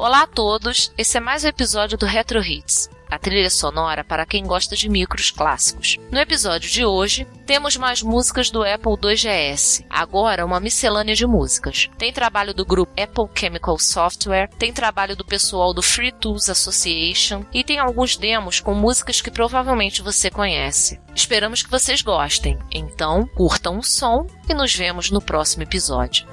Olá a todos, esse é mais um episódio do Retro Hits, a trilha sonora para quem gosta de micros clássicos. No episódio de hoje, temos mais músicas do Apple 2GS. Agora, uma miscelânea de músicas. Tem trabalho do grupo Apple Chemical Software, tem trabalho do pessoal do Free Tools Association e tem alguns demos com músicas que provavelmente você conhece. Esperamos que vocês gostem. Então, curtam o som e nos vemos no próximo episódio.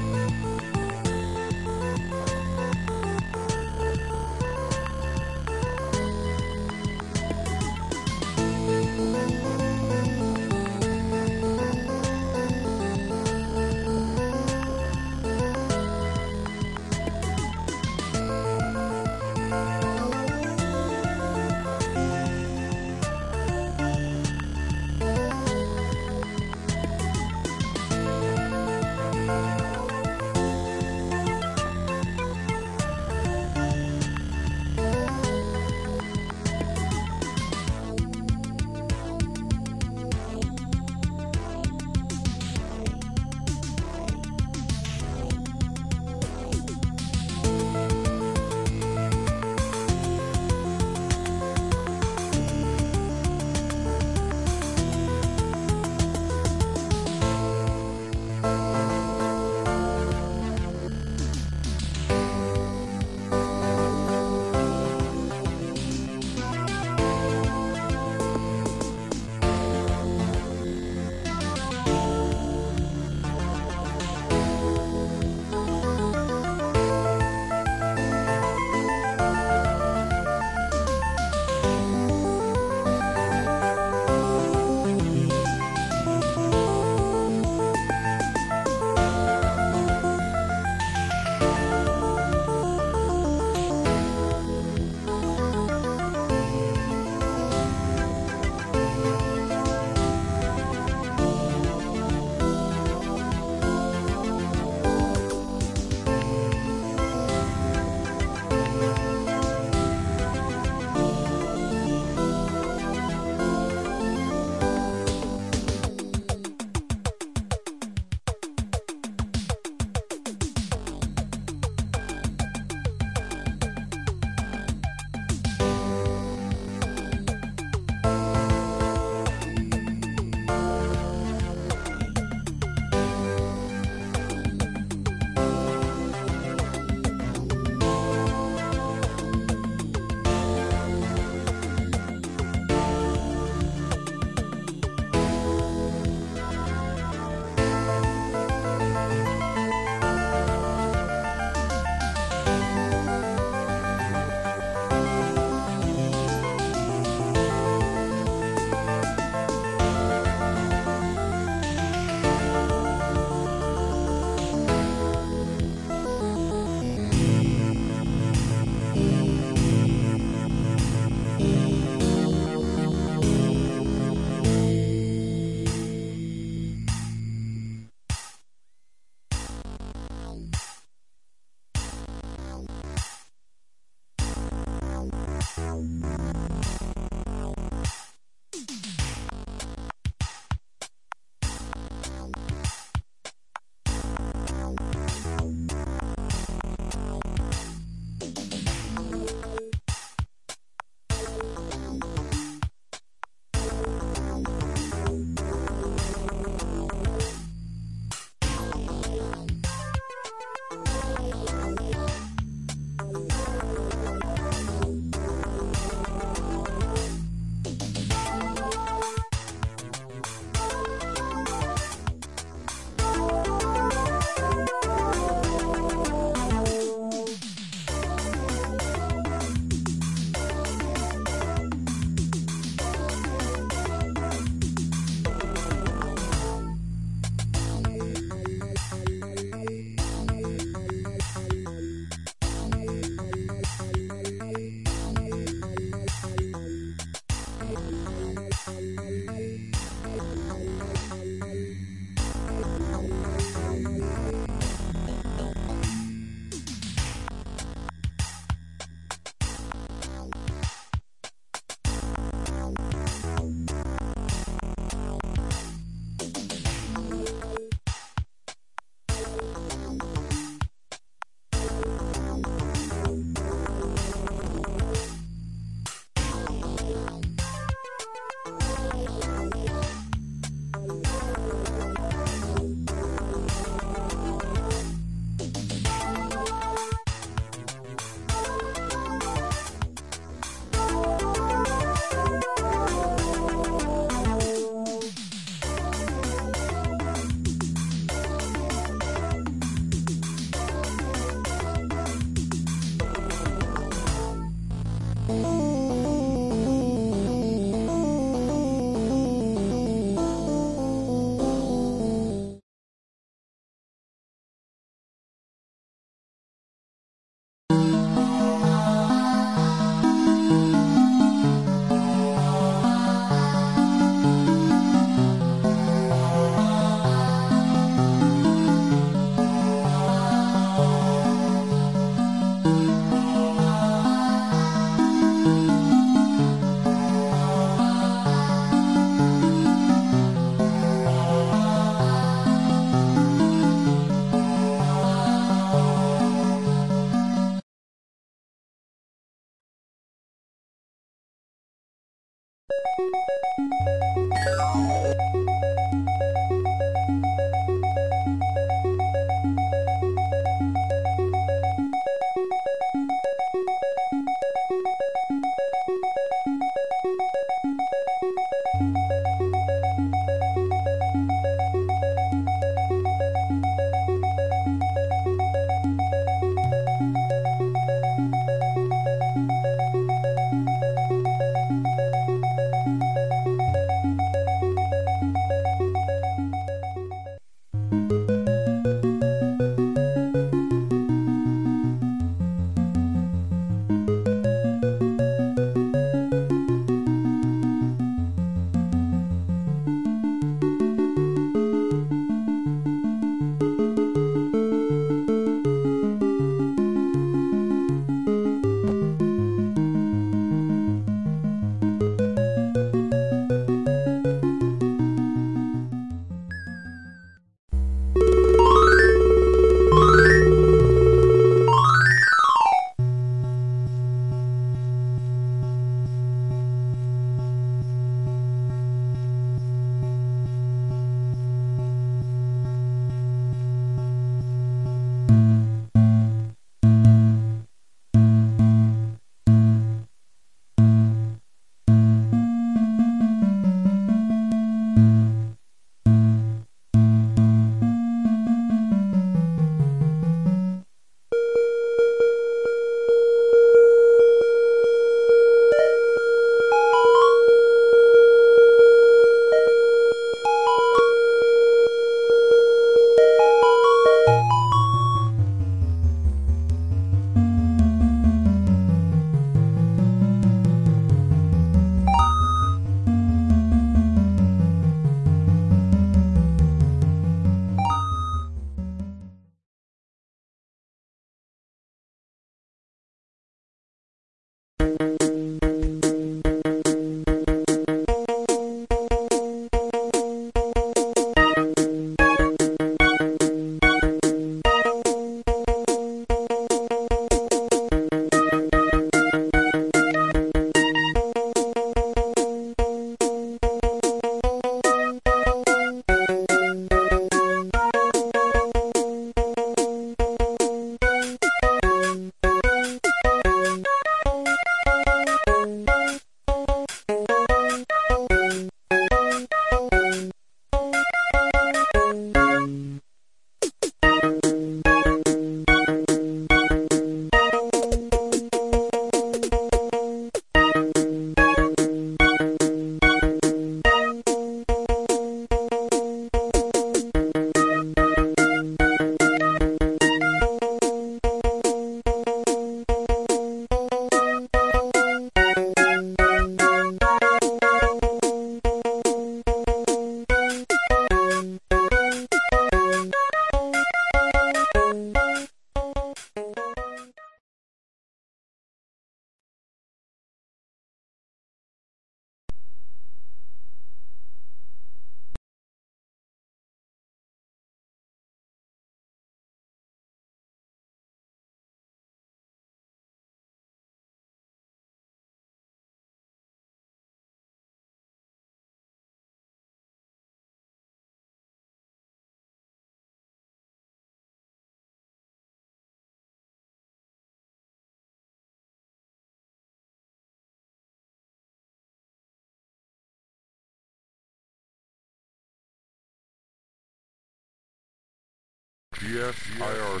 DSIRC.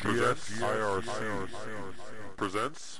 DSIRC presents